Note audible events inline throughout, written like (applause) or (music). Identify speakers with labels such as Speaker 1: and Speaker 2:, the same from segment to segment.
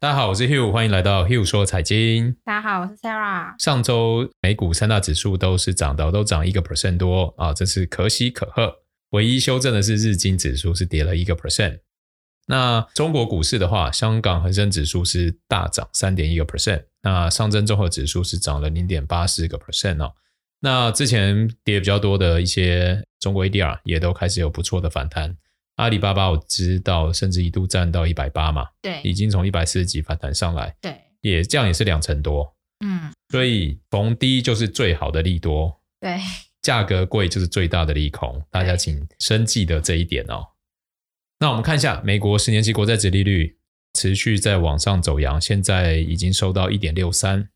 Speaker 1: 大家好，我是 Hugh，欢迎来到 Hugh 说财经。
Speaker 2: 大家好，我是 Sarah。
Speaker 1: 上周美股三大指数都是涨的，都涨一个 percent 多啊，这是可喜可贺。唯一修正的是日经指数是跌了一个 percent。那中国股市的话，香港恒生指数是大涨三点一个 percent，那上证综合指数是涨了零点八四个 percent 哦。那之前跌比较多的一些中国 ADR 也都开始有不错的反弹。阿里巴巴我知道，甚至一度站到一百八嘛，
Speaker 2: 对，
Speaker 1: 已经从一百四十几反弹上来，
Speaker 2: 对，
Speaker 1: 也这样也是两成多，
Speaker 2: 嗯，
Speaker 1: 所以逢低就是最好的利多，
Speaker 2: 对，
Speaker 1: 价格贵就是最大的利空，大家请深记得这一点哦。那我们看一下美国十年期国债殖利率持续在往上走扬，现在已经收到一点六三，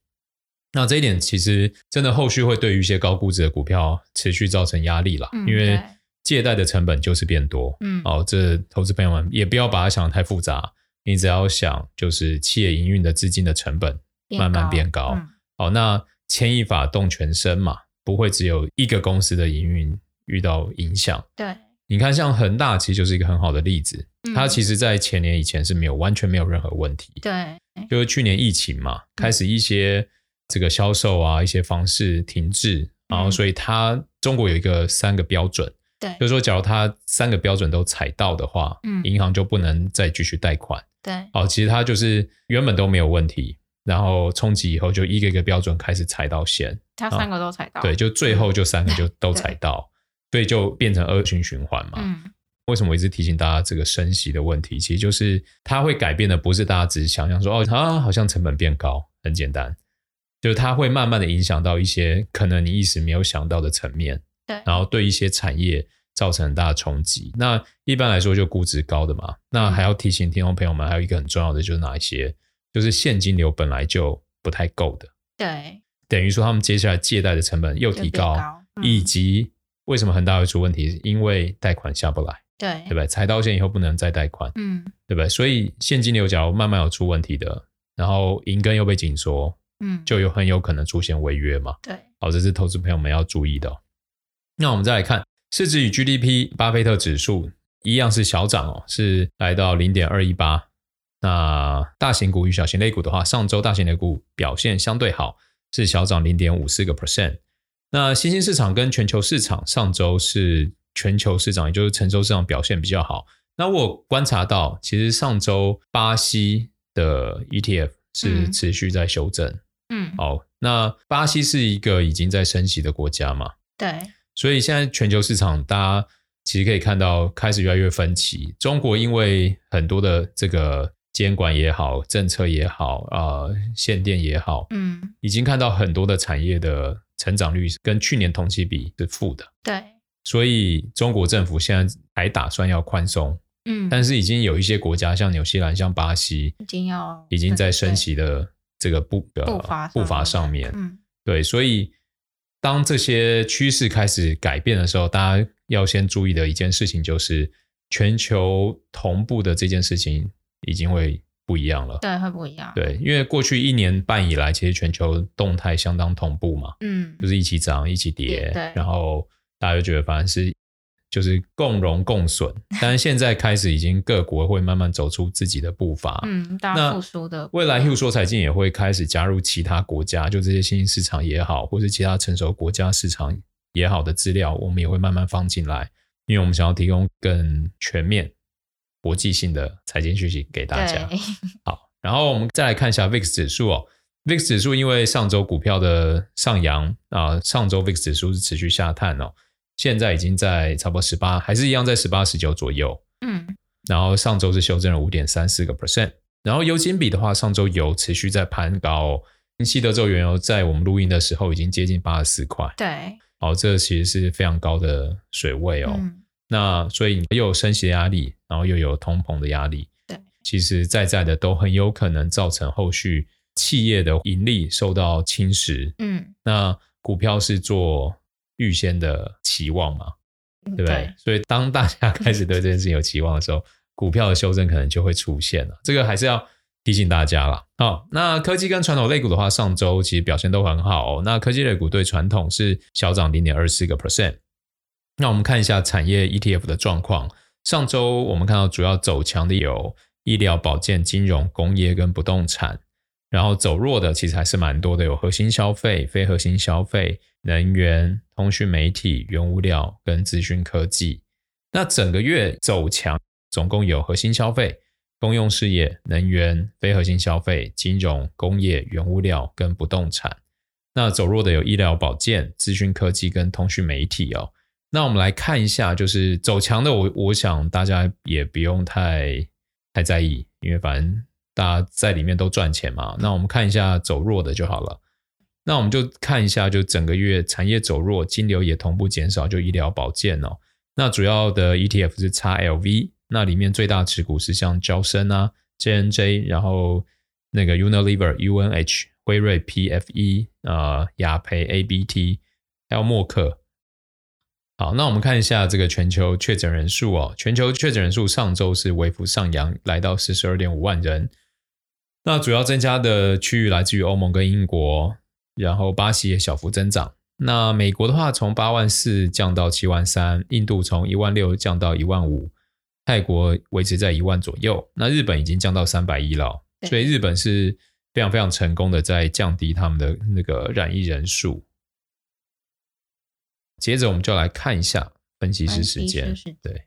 Speaker 1: 那这一点其实真的后续会对于一些高估值的股票持续造成压力了，
Speaker 2: 嗯、
Speaker 1: 因为。借贷的成本就是变多，
Speaker 2: 嗯，
Speaker 1: 哦，这投资朋友们也不要把它想得太复杂，你只要想就是企业营运的资金的成本慢慢变高，
Speaker 2: 嗯、
Speaker 1: 哦，那牵一发动全身嘛，不会只有一个公司的营运遇到影响。
Speaker 2: 对，
Speaker 1: 你看像恒大其实就是一个很好的例子，
Speaker 2: 嗯、
Speaker 1: 它其实在前年以前是没有完全没有任何问题，
Speaker 2: 对，
Speaker 1: 就是去年疫情嘛，开始一些这个销售啊一些方式停滞，嗯、然后所以它中国有一个三个标准。
Speaker 2: 对，
Speaker 1: 就是说，假如他三个标准都踩到的话，嗯，银行就不能再继续贷款。
Speaker 2: 对，
Speaker 1: 哦，其实他就是原本都没有问题，然后冲击以后就一个一个标准开始踩到线，
Speaker 2: 他三个都踩到，
Speaker 1: 对，就最后就三个就都踩到，所以就变成恶性循环嘛。
Speaker 2: 嗯，
Speaker 1: 为什么我一直提醒大家这个升息的问题？其实就是它会改变的，不是大家只是想象说哦，啊，好像成本变高，很简单，就是它会慢慢的影响到一些可能你一时没有想到的层面。
Speaker 2: 对，
Speaker 1: 然后对一些产业造成很大的冲击。那一般来说就估值高的嘛。那还要提醒听众朋友们，还有一个很重要的就是哪一些？就是现金流本来就不太够的。
Speaker 2: 对，
Speaker 1: 等于说他们接下来借贷的成本又提高，
Speaker 2: 高嗯、
Speaker 1: 以及为什么恒大会出问题？因为贷款下不来，
Speaker 2: 对，
Speaker 1: 对不对？踩到线以后不能再贷款，
Speaker 2: 嗯，
Speaker 1: 对不对？所以现金流假如慢慢有出问题的，然后银根又被紧缩，
Speaker 2: 嗯，
Speaker 1: 就有很有可能出现违约嘛。
Speaker 2: 对，
Speaker 1: 好，这是投资朋友们要注意的、哦。那我们再来看市值与 GDP，巴菲特指数一样是小涨哦，是来到零点二一八。那大型股与小型类股的话，上周大型类股表现相对好，是小涨零点五四个 percent。那新兴市场跟全球市场上周是全球市场，也就是成熟市场表现比较好。那我观察到，其实上周巴西的 ETF 是持续在修正。
Speaker 2: 嗯，
Speaker 1: 好，那巴西是一个已经在升息的国家嘛？
Speaker 2: 对。
Speaker 1: 所以现在全球市场，大家其实可以看到开始越来越分歧。中国因为很多的这个监管也好，政策也好，啊、呃，限电也好，
Speaker 2: 嗯，
Speaker 1: 已经看到很多的产业的成长率跟去年同期比是负的。
Speaker 2: 对，
Speaker 1: 所以中国政府现在还打算要宽松，
Speaker 2: 嗯，
Speaker 1: 但是已经有一些国家，像纽西兰、像巴西，
Speaker 2: 已经要
Speaker 1: 已经在升息的这个步的
Speaker 2: 步伐
Speaker 1: 步伐上面，
Speaker 2: 嗯，
Speaker 1: 对，所以。当这些趋势开始改变的时候，大家要先注意的一件事情就是，全球同步的这件事情已经会不一样了。
Speaker 2: 对，会不一样。
Speaker 1: 对，因为过去一年半以来，其实全球动态相当同步嘛，
Speaker 2: 嗯，
Speaker 1: 就是一起涨，一起跌，
Speaker 2: 对，
Speaker 1: 然后大家就觉得反正是。就是共荣共损，但是现在开始已经各国会慢慢走出自己的步伐。
Speaker 2: 嗯，大家复苏的。
Speaker 1: 未来 Hugh 说财经也会开始加入其他国家，就这些新兴市场也好，或是其他成熟国家市场也好的资料，我们也会慢慢放进来，因为我们想要提供更全面、国际性的财经讯息给大家。(laughs) 好，然后我们再来看一下 VIX 指数哦，VIX 指数因为上周股票的上扬啊，上周 VIX 指数是持续下探哦。现在已经在差不多十八，还是一样在十八、十九左右。
Speaker 2: 嗯，
Speaker 1: 然后上周是修正了五点三四个 percent。然后油金比的话，上周油持续在攀高哦。西德州原油在我们录音的时候已经接近八十四块。
Speaker 2: 对，
Speaker 1: 好，这其实是非常高的水位哦。
Speaker 2: 嗯，
Speaker 1: 那所以又有升息的压力，然后又有通膨的压力。
Speaker 2: 对，
Speaker 1: 其实在在的都很有可能造成后续企业的盈利受到侵蚀。
Speaker 2: 嗯，
Speaker 1: 那股票是做。预先的期望嘛，对不对？
Speaker 2: 对，
Speaker 1: 所以当大家开始对这件事情有期望的时候，股票的修正可能就会出现了。这个还是要提醒大家了。好，那科技跟传统类股的话，上周其实表现都很好哦。那科技类股对传统是小涨零点二四个 percent。那我们看一下产业 ETF 的状况。上周我们看到主要走强的有医疗保健、金融、工业跟不动产。然后走弱的其实还是蛮多的，有核心消费、非核心消费、能源、通讯媒体、原物料跟资讯科技。那整个月走强，总共有核心消费、公用事业、能源、非核心消费、金融、工业、原物料跟不动产。那走弱的有医疗保健、资讯科技跟通讯媒体哦。那我们来看一下，就是走强的我，我想大家也不用太太在意，因为反正。大家在里面都赚钱嘛，那我们看一下走弱的就好了。那我们就看一下，就整个月产业走弱，金流也同步减少，就医疗保健哦。那主要的 ETF 是 XLV，那里面最大持股是像娇生啊、JNJ，然后那个 Unilever、UNH、辉瑞、PFE 啊、呃、雅培、ABT，还有默克。好，那我们看一下这个全球确诊人数哦。全球确诊人数上周是微幅上扬，来到四十二点五万人。那主要增加的区域来自于欧盟跟英国，然后巴西也小幅增长。那美国的话，从八万四降到七万三，印度从一万六降到一万五，泰国维持在一万左右。那日本已经降到三百一了，所以日本是非常非常成功的在降低他们的那个染疫人数。接着我们就来看一下分析师时间，对，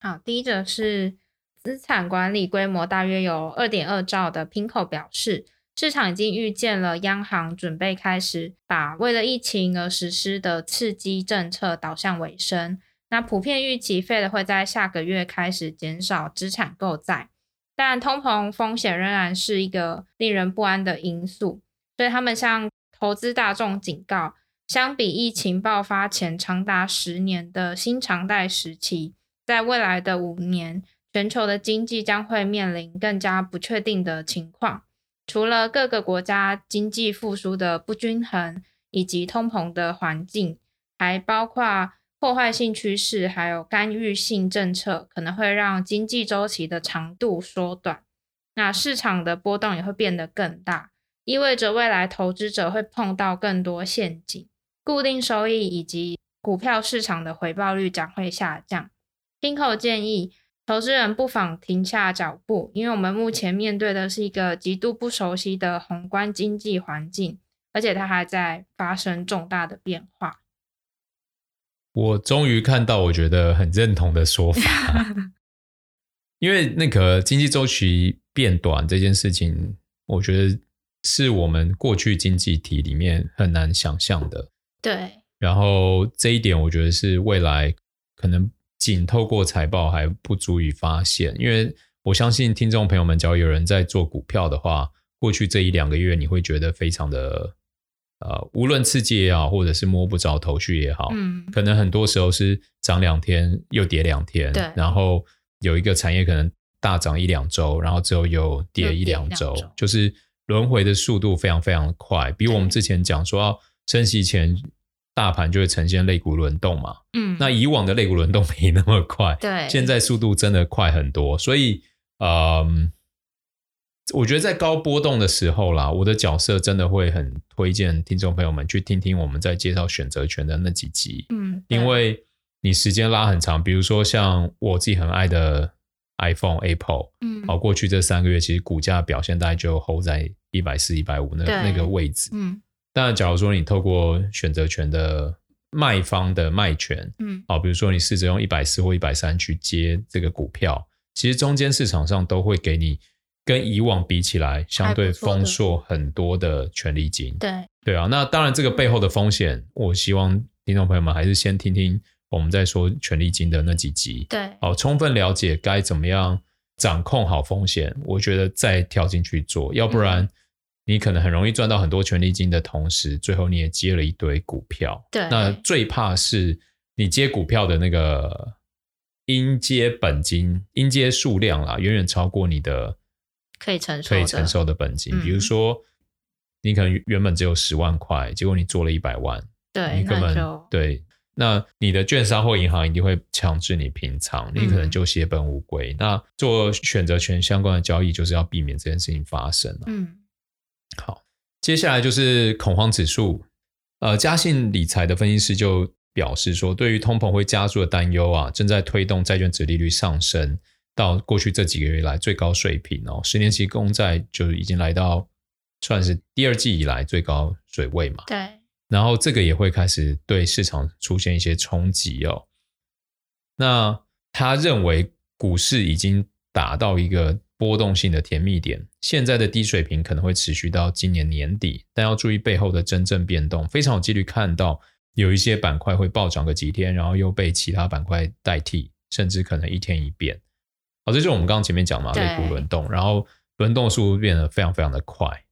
Speaker 2: 好，第一个是。资产管理规模大约有二点二兆的 PIMCO 表示，市场已经预见了央行准备开始把为了疫情而实施的刺激政策导向尾声。那普遍预期 Fed 会在下个月开始减少资产购债，但通膨风险仍然是一个令人不安的因素。所以他们向投资大众警告，相比疫情爆发前长达十年的新常态时期，在未来的五年。全球的经济将会面临更加不确定的情况，除了各个国家经济复苏的不均衡以及通膨的环境，还包括破坏性趋势，还有干预性政策，可能会让经济周期的长度缩短。那市场的波动也会变得更大，意味着未来投资者会碰到更多陷阱，固定收益以及股票市场的回报率将会下降。PIMCO 建议。投资人不妨停下脚步，因为我们目前面对的是一个极度不熟悉的宏观经济环境，而且它还在发生重大的变化。
Speaker 1: 我终于看到我觉得很认同的说法，(laughs) 因为那个经济周期变短这件事情，我觉得是我们过去经济体里面很难想象的。
Speaker 2: 对，
Speaker 1: 然后这一点我觉得是未来可能。仅透过财报还不足以发现，因为我相信听众朋友们，只要有人在做股票的话，过去这一两个月你会觉得非常的呃，无论刺激也好，或者是摸不着头绪也好，嗯，可能很多时候是涨两天又跌两天，
Speaker 2: 对，
Speaker 1: 然后有一个产业可能大涨一两周，然后之后又跌一两周，就是轮回的速度非常非常快，比我们之前讲说要升息前。大盘就会呈现肋骨轮动嘛，嗯，那以往的肋骨轮动没那么快，
Speaker 2: 对，
Speaker 1: 现在速度真的快很多，所以，嗯，我觉得在高波动的时候啦，我的角色真的会很推荐听众朋友们去听听我们在介绍选择权的那几集，嗯，因为你时间拉很长，比如说像我自己很爱的 iPhone、Apple，嗯，好，过去这三个月其实股价表现大概就 hold 在一百四、一百五那那个位置，嗯。但假如说你透过选择权的卖方的卖权，嗯，好，比如说你试着用一百四或一百三去接这个股票，其实中间市场上都会给你跟以往比起来相对丰硕很多的权利金，
Speaker 2: 对
Speaker 1: 对啊。那当然这个背后的风险，我希望听众朋友们还是先听听我们在说权利金的那几集，
Speaker 2: 对，
Speaker 1: 好，充分了解该怎么样掌控好风险，我觉得再跳进去做，要不然。你可能很容易赚到很多权利金的同时，最后你也接了一堆股票。
Speaker 2: 对，
Speaker 1: 那最怕是你接股票的那个应接本金、应接数量啦，远远超过你的
Speaker 2: 可以承受
Speaker 1: 可以承受的本金。比如说，你可能原本只有十万块，结果你做了一百万，
Speaker 2: 对，
Speaker 1: 你根本对，那你的券商或银行一定会强制你平仓，你可能就血本无归。那做选择权相关的交易，就是要避免这件事情发生。嗯。好，接下来就是恐慌指数。呃，嘉信理财的分析师就表示说，对于通膨会加速的担忧啊，正在推动债券值利率上升。到过去这几个月以来最高水平哦，十年期公债就已经来到算是第二季以来最高水位嘛。
Speaker 2: 对，
Speaker 1: 然后这个也会开始对市场出现一些冲击哦。那他认为股市已经达到一个波动性的甜蜜点，现在的低水平可能会持续到今年年底，但要注意背后的真正变动，非常有几率看到有一些板块会暴涨个几天，然后又被其他板块代替，甚至可能一天一变。好，这就是我们刚刚前面讲嘛，类股轮动，然后轮动速度变得非常非常的快。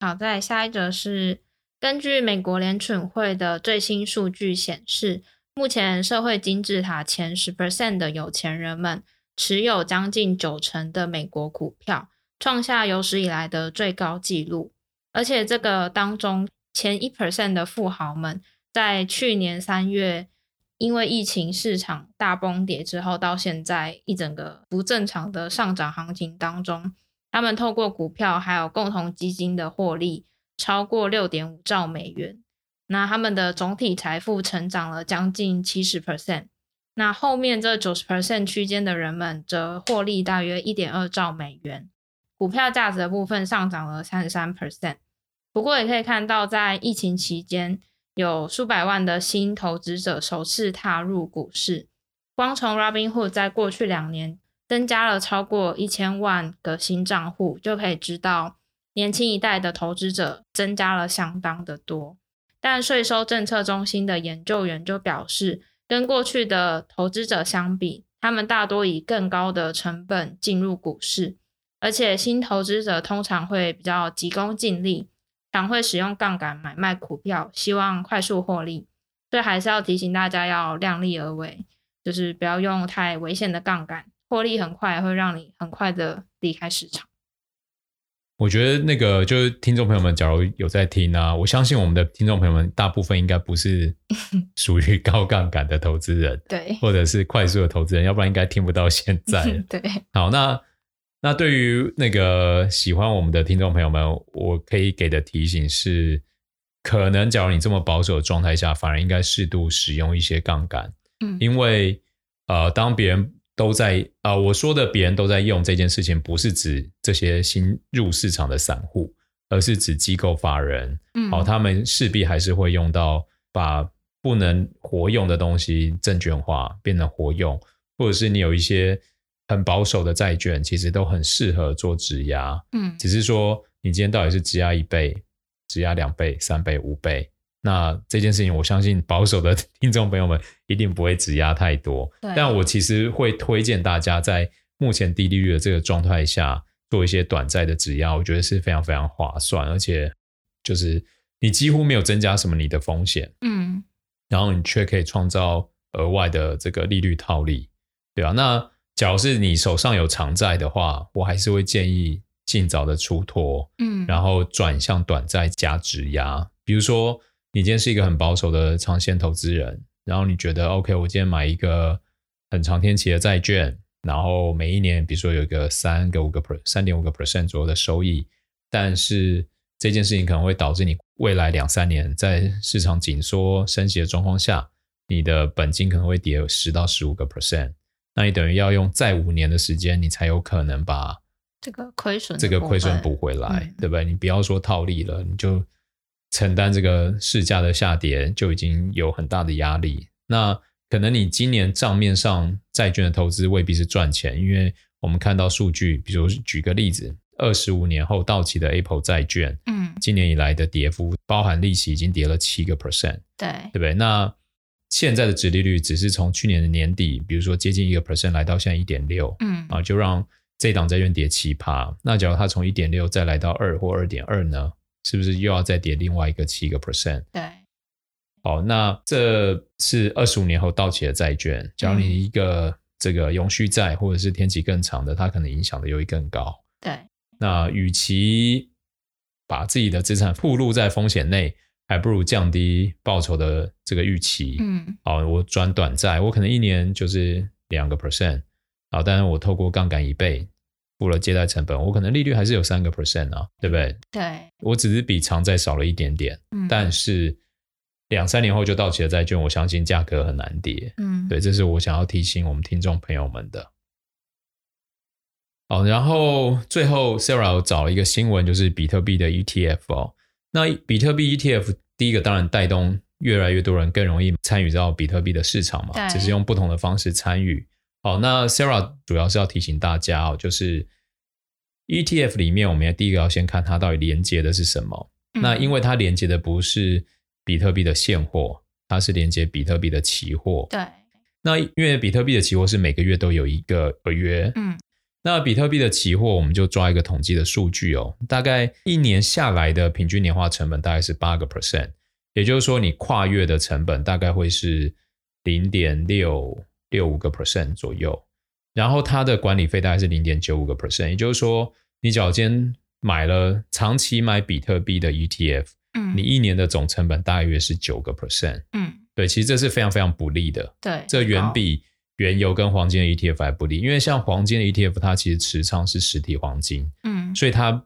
Speaker 2: 好，再下一则是根据美国联准会的最新数据显示，目前社会金字塔前十 percent 的有钱人们持有将近九成的美国股票，创下有史以来的最高纪录。而且这个当中前一 percent 的富豪们，在去年三月。因为疫情市场大崩跌之后，到现在一整个不正常的上涨行情当中，他们透过股票还有共同基金的获利超过六点五兆美元，那他们的总体财富成长了将近七十 percent。那后面这九十 percent 区间的人们则获利大约一点二兆美元，股票价值的部分上涨了三十三 percent。不过也可以看到，在疫情期间，有数百万的新投资者首次踏入股市，光从 Robinhood 在过去两年增加了超过一千万个新账户，就可以知道年轻一代的投资者增加了相当的多。但税收政策中心的研究员就表示，跟过去的投资者相比，他们大多以更高的成本进入股市，而且新投资者通常会比较急功近利。常会使用杠杆买卖股票，希望快速获利，所以还是要提醒大家要量力而为，就是不要用太危险的杠杆，获利很快会让你很快的离开市场。
Speaker 1: 我觉得那个就是听众朋友们，假如有在听啊，我相信我们的听众朋友们大部分应该不是 (laughs) 属于高杠杆的投资人，
Speaker 2: 对，
Speaker 1: 或者是快速的投资人，要不然应该听不到现在。(laughs)
Speaker 2: 对，
Speaker 1: 好，那。那对于那个喜欢我们的听众朋友们，我可以给的提醒是，可能假如你这么保守的状态下，反而应该适度使用一些杠杆，嗯，因为呃，当别人都在啊、呃，我说的别人都在用这件事情，不是指这些新入市场的散户，而是指机构法人，嗯，好，他们势必还是会用到把不能活用的东西证券化，变成活用，或者是你有一些。很保守的债券其实都很适合做质押，嗯，只是说你今天到底是质押一倍、质押两倍、三倍、五倍，那这件事情我相信保守的 (laughs) 听众朋友们一定不会质押太多。对，但我其实会推荐大家在目前低利率的这个状态下做一些短债的质押，我觉得是非常非常划算，而且就是你几乎没有增加什么你的风险，嗯，然后你却可以创造额外的这个利率套利，对吧？那假如是你手上有长债的话，我还是会建议尽早的出脱，嗯，然后转向短债加质押。比如说，你今天是一个很保守的长线投资人，然后你觉得 OK，我今天买一个很长天期的债券，然后每一年比如说有一个三个五个 per 三点五个 percent 左右的收益，但是这件事情可能会导致你未来两三年在市场紧缩升息的状况下，你的本金可能会跌十到十五个 percent。那你等于要用再五年的时间，你才有可能把
Speaker 2: 这个亏损
Speaker 1: 这个亏损补回来，嗯、对不对？你不要说套利了，你就承担这个市价的下跌，就已经有很大的压力。那可能你今年账面上债券的投资未必是赚钱，因为我们看到数据，比如举个例子，二十五年后到期的 Apple 债券，嗯，今年以来的跌幅，包含利息已经跌了七个 percent，
Speaker 2: 对，
Speaker 1: 对不对？那现在的殖利率只是从去年的年底，比如说接近一个 percent 来到现在一点六，嗯啊，就让这档债券跌七趴。那假如它从一点六再来到二或二点二呢，是不是又要再跌另外一个七个 percent？
Speaker 2: 对，
Speaker 1: 好，那这是二十五年后到期的债券。假如你一个这个永续债或者是天期更长的，它可能影响的又会更高。
Speaker 2: 对，
Speaker 1: 那与其把自己的资产暴露在风险内。还不如降低报酬的这个预期。嗯，好，我转短债，我可能一年就是两个 percent，好，但是我透过杠杆一倍，付了借贷成本，我可能利率还是有三个 percent 啊，对不对？
Speaker 2: 对，
Speaker 1: 我只是比长债少了一点点，嗯，但是两三年后就到期的债券，我相信价格很难跌。
Speaker 2: 嗯，
Speaker 1: 对，这是我想要提醒我们听众朋友们的。好，然后最后 Sarah 找了一个新闻，就是比特币的 ETF 哦。那比特币 ETF 第一个当然带动越来越多人更容易参与到比特币的市场嘛，只是用不同的方式参与。好，那 Sarah 主要是要提醒大家哦，就是 ETF 里面，我们要第一个要先看它到底连接的是什么。嗯、那因为它连接的不是比特币的现货，它是连接比特币的期货。
Speaker 2: 对。
Speaker 1: 那因为比特币的期货是每个月都有一个合约。嗯。那比特币的期货，我们就抓一个统计的数据哦，大概一年下来的平均年化成本大概是八个 percent，也就是说，你跨越的成本大概会是零点六六五个 percent 左右，然后它的管理费大概是零点九五个 percent，也就是说，你只要今天买了长期买比特币的 ETF，嗯，你一年的总成本大约是九个 percent，嗯，对，其实这是非常非常不利的，
Speaker 2: 对，
Speaker 1: 这远比。原油跟黄金的 ETF 还不利，因为像黄金的 ETF，它其实持仓是实体黄金，嗯，所以它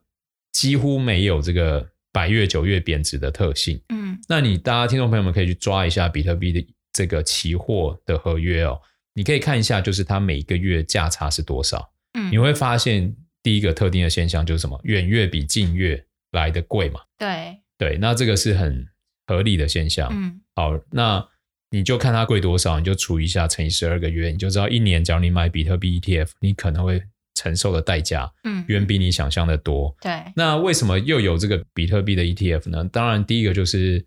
Speaker 1: 几乎没有这个百月九月贬值的特性，嗯，那你大家听众朋友们可以去抓一下比特币的这个期货的合约哦，你可以看一下，就是它每个月价差是多少，嗯，你会发现第一个特定的现象就是什么，远月比近月来的贵嘛，
Speaker 2: 对，
Speaker 1: 对，那这个是很合理的现象，嗯，好，那。你就看它贵多少，你就除一下乘以十二个月，你就知道一年，只要你买比特币 ETF，你可能会承受的代价，嗯，远比你想象的多。
Speaker 2: 对。
Speaker 1: 那为什么又有这个比特币的 ETF 呢？当然，第一个就是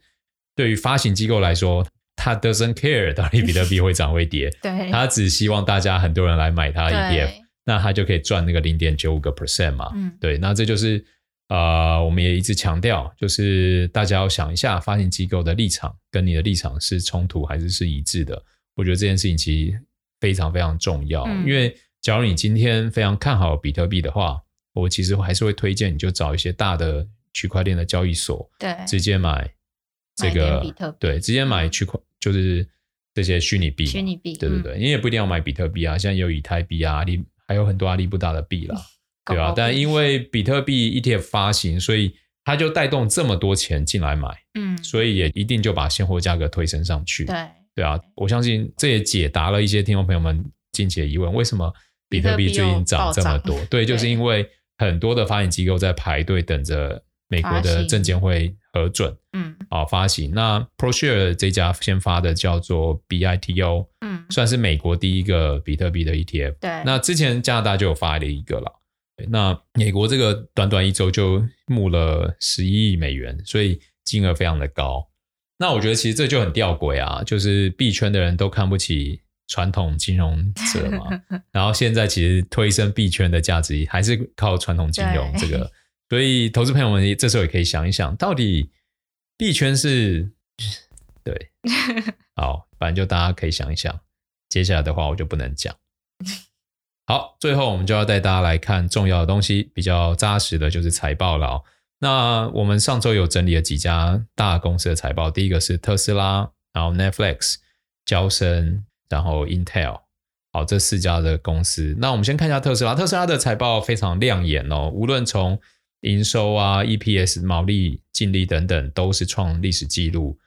Speaker 1: 对于发行机构来说，他 doesn't care 到底比特币会涨会跌，(laughs)
Speaker 2: 对，
Speaker 1: 他只希望大家很多人来买它 ETF，那他就可以赚那个零点九五个 percent 嘛。嗯，对，那这就是。啊、呃，我们也一直强调，就是大家要想一下，发行机构的立场跟你的立场是冲突还是是一致的？我觉得这件事情其实非常非常重要。嗯、因为假如你今天非常看好比特币的话，我其实还是会推荐你就找一些大的区块链的交易所，
Speaker 2: 对，
Speaker 1: 直接
Speaker 2: 买这个
Speaker 1: 对，直接买区块就是这些虚拟币，
Speaker 2: 虚拟币，
Speaker 1: 对对对，你也不一定要买比特币啊，现在有以太币啊，阿里还有很多阿里不达的币啦。(laughs) 对啊，但因为比特币 ETF 发行，所以它就带动这么多钱进来买，嗯，所以也一定就把现货价格推升上去。
Speaker 2: 对，
Speaker 1: 对啊，我相信这也解答了一些听众朋友们近期的疑问：为什么比特币最近涨这么多？对，(laughs) 就是因为很多的发行机构在排队等着美国的证监会核准，嗯，啊，发行。那 ProShare 这家先发的叫做 BITO，嗯，算是美国第一个比特币的 ETF。
Speaker 2: 对，
Speaker 1: 那之前加拿大就有发了一个了。那美国这个短短一周就募了十一亿美元，所以金额非常的高。那我觉得其实这就很吊诡啊，就是币圈的人都看不起传统金融者嘛，(laughs) 然后现在其实推升币圈的价值还是靠传统金融这个，所以投资朋友们这时候也可以想一想，到底币圈是 (laughs) 对，好，反正就大家可以想一想。接下来的话我就不能讲。(laughs) 好，最后我们就要带大家来看重要的东西，比较扎实的就是财报了哦。那我们上周有整理了几家大公司的财报，第一个是特斯拉，然后 Netflix、交生，然后 Intel，好，这四家的公司。那我们先看一下特斯拉，特斯拉的财报非常亮眼哦，无论从营收啊、EPS、毛利、净利等等，都是创历史记录。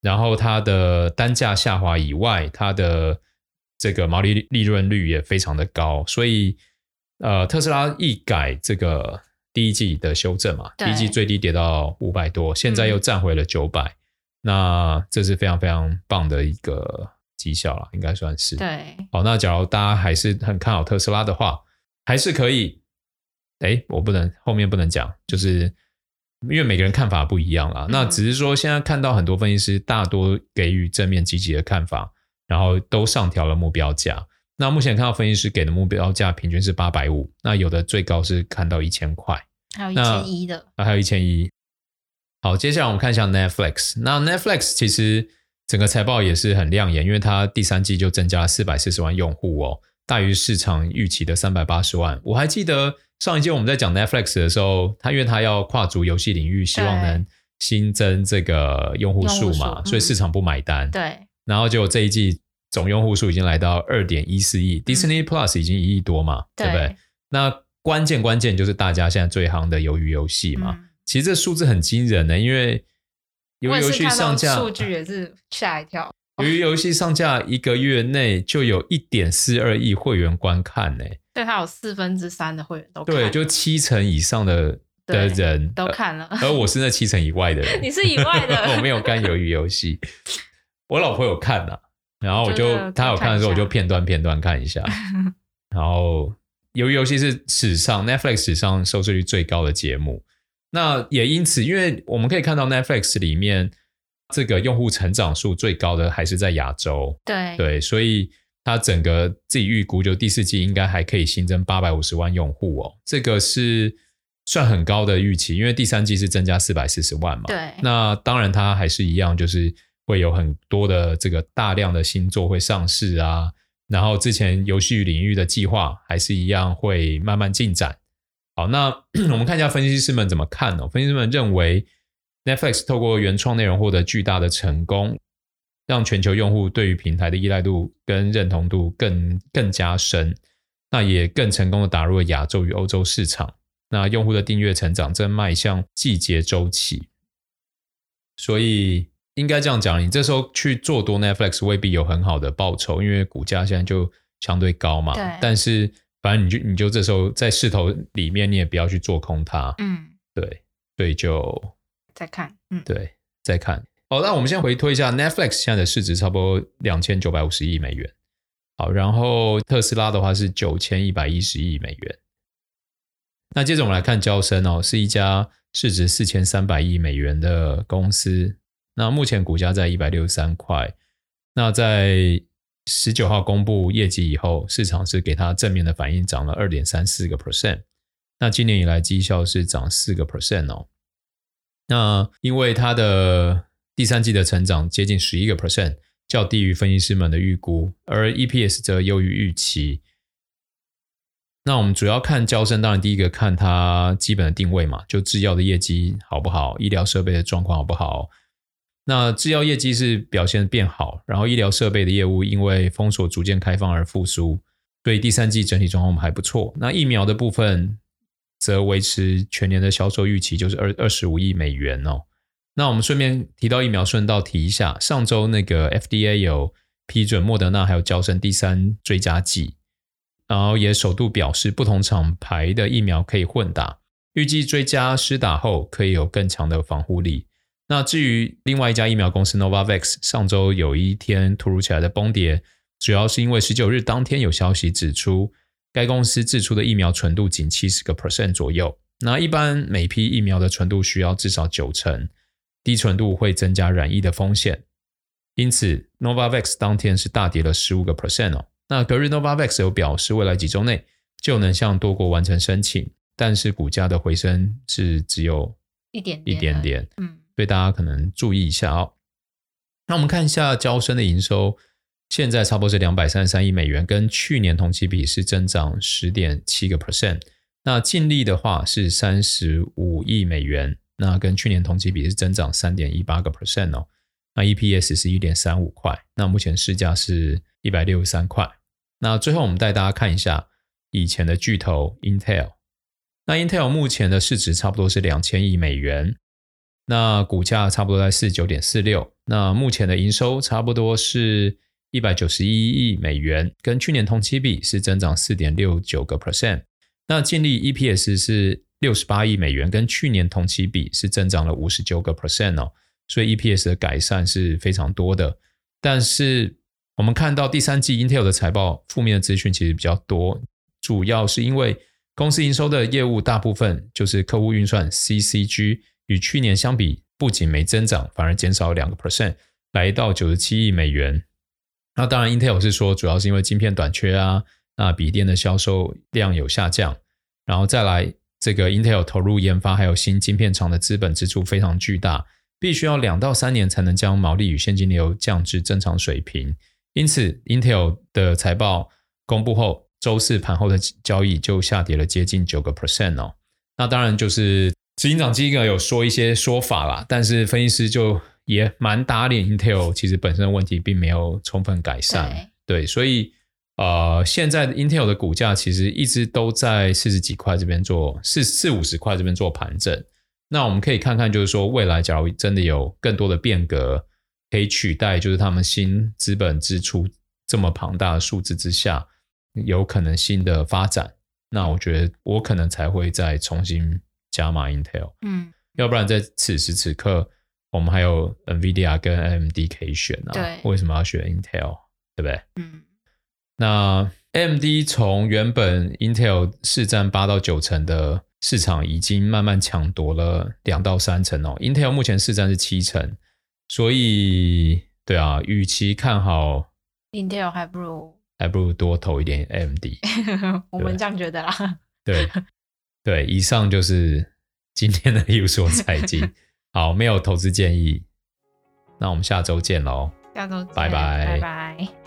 Speaker 1: 然后它的单价下滑以外，它的这个毛利利润率也非常的高，所以呃，特斯拉一改这个第一季的修正嘛，第一季最低跌到五百多，现在又站回了九百、嗯，那这是非常非常棒的一个绩效了，应该算是。
Speaker 2: 对，
Speaker 1: 好，那假如大家还是很看好特斯拉的话，还是可以。哎，我不能后面不能讲，就是因为每个人看法不一样啦、嗯。那只是说现在看到很多分析师大多给予正面积极的看法。然后都上调了目标价。那目前看到分析师给的目标价平均是八百五，那有的最高是看到一千块，
Speaker 2: 还有一千一的，
Speaker 1: 那还有一千一。好，接下来我们看一下 Netflix。那 Netflix 其实整个财报也是很亮眼，因为它第三季就增加了四百四十万用户哦，大于市场预期的三百八十万。我还记得上一季我们在讲 Netflix 的时候，它因为它要跨足游戏领域，希望能新增这个用户数嘛，数所以市场不买单。
Speaker 2: 对。
Speaker 1: 然后就这一季总用户数已经来到二点一四亿，Disney Plus 已经一亿多嘛，对，对不对？那关键关键就是大家现在最夯的鱿鱼游戏嘛。嗯、其实这数字很惊人的，因为鱿鱼游戏上架
Speaker 2: 数据也是吓一跳。(laughs)
Speaker 1: 鱿鱼游戏上架一个月内就有一点四二亿会员观看呢、欸，
Speaker 2: 对，它有四分之三的会员都看，
Speaker 1: 对，就七成以上的的人
Speaker 2: 都看了，
Speaker 1: 而我是那七成以外的人，(laughs)
Speaker 2: 你是以外的，
Speaker 1: 我没有看鱿鱼游戏，我老婆有看呐、啊，然后我就她有看的时候，我就片段片段看一下，(laughs) 然后鱿鱼游戏是史上 Netflix 史上收视率最高的节目，那也因此，因为我们可以看到 Netflix 里面。这个用户成长数最高的还是在亚洲，
Speaker 2: 对。
Speaker 1: 对，所以它整个自己预估就第四季应该还可以新增八百五十万用户哦，这个是算很高的预期，因为第三季是增加四百四十万嘛。
Speaker 2: 对，
Speaker 1: 那当然它还是一样，就是会有很多的这个大量的新作会上市啊，然后之前游戏领域的计划还是一样会慢慢进展。好，那 (clears throat) 我们看一下分析师们怎么看哦，分析师们认为。Netflix 透过原创内容获得巨大的成功，让全球用户对于平台的依赖度跟认同度更更加深，那也更成功的打入了亚洲与欧洲市场。那用户的订阅成长正迈向季节周期，所以应该这样讲，你这时候去做多 Netflix 未必有很好的报酬，因为股价现在就相对高嘛。
Speaker 2: 对。
Speaker 1: 但是反正你就你就这时候在势头里面，你也不要去做空它。
Speaker 2: 嗯。
Speaker 1: 对，所以就。
Speaker 2: 再看，嗯，
Speaker 1: 对，再看。好，那我们先回推一下 Netflix 现在的市值差不多两千九百五十亿美元。好，然后特斯拉的话是九千一百一十亿美元。那接着我们来看交生哦，是一家市值四千三百亿美元的公司。那目前股价在一百六十三块。那在十九号公布业绩以后，市场是给它正面的反应，涨了二点三四个 percent。那今年以来绩效是涨四个 percent 哦。那因为它的第三季的成长接近十一个 percent，较低于分析师们的预估，而 EPS 则优于预期。那我们主要看交生，当然第一个看它基本的定位嘛，就制药的业绩好不好，医疗设备的状况好不好。那制药业绩是表现变好，然后医疗设备的业务因为封锁逐渐开放而复苏，所以第三季整体状况还不错。那疫苗的部分。则维持全年的销售预期，就是二二十五亿美元哦。那我们顺便提到疫苗，顺道提一下，上周那个 FDA 有批准莫德纳还有娇生第三追加剂，然后也首度表示不同厂牌的疫苗可以混打，预计追加施打后可以有更强的防护力。那至于另外一家疫苗公司 Novavax，上周有一天突如其来的崩跌，主要是因为十九日当天有消息指出。该公司制出的疫苗纯度仅七十个 percent 左右，那一般每批疫苗的纯度需要至少九成，低纯度会增加染疫的风险，因此 Novavax 当天是大跌了十五个 percent 哦。那隔日 Novavax 有表示未来几周内就能向多国完成申请，但是股价的回升是只有一点点，一点点，嗯，所以大家可能注意一下哦。那我们看一下交生的营收。现在差不多是两百三十三亿美元，跟去年同期比是增长十点七个 percent。那净利的话是三十五亿美元，那跟去年同期比是增长三点一八个 percent 哦。那 EPS 是一点三五块，那目前市价是一百六十三块。那最后我们带大家看一下以前的巨头 Intel。那 Intel 目前的市值差不多是两千亿美元，那股价差不多在四十九点四六。那目前的营收差不多是。一百九十一亿美元，跟去年同期比是增长四点六九个 percent。那净利 EPS 是六十八亿美元，跟去年同期比是增长了五十九个 percent 哦。所以 EPS 的改善是非常多的。但是我们看到第三季 Intel 的财报负面的资讯其实比较多，主要是因为公司营收的业务大部分就是客户运算 CCG，与去年相比不仅没增长，反而减少两个 percent，来到九十七亿美元。那当然，Intel 是说主要是因为晶片短缺啊，那笔电的销售量有下降，然后再来这个 Intel 投入研发还有新晶片厂的资本支出非常巨大，必须要两到三年才能将毛利与现金流降至正常水平。因此，Intel 的财报公布后，周四盘后的交易就下跌了接近九个 percent 哦。那当然就是执行长基格有说一些说法啦，但是分析师就。也蛮打脸，Intel 其实本身的问题并没有充分改善，对，对，所以呃，现在的 Intel 的股价其实一直都在四十几块这边做四四五十块这边做盘整，那我们可以看看，就是说未来假如真的有更多的变革可以取代，就是他们新资本支出这么庞大的数字之下，有可能新的发展，那我觉得我可能才会再重新加码 Intel。
Speaker 2: 嗯，
Speaker 1: 要不然在此时此刻，我们还有 NVIDIA 跟 AMD 可以选啊。
Speaker 2: 对，
Speaker 1: 为什么要选 Intel？对不对？
Speaker 2: 嗯，
Speaker 1: 那 AMD 从原本 Intel 市占八到九成的。市场已经慢慢抢夺了两到三成哦，Intel 目前市占是七成，所以对啊，与其看好
Speaker 2: Intel，还不如
Speaker 1: 还不如多投一点 AMD，(laughs)
Speaker 2: 我们这样觉得啦。
Speaker 1: 对对，以上就是今天的有所财经，(laughs) 好，没有投资建议，那我们下周见喽，
Speaker 2: 下周见，
Speaker 1: 拜拜，
Speaker 2: 拜拜。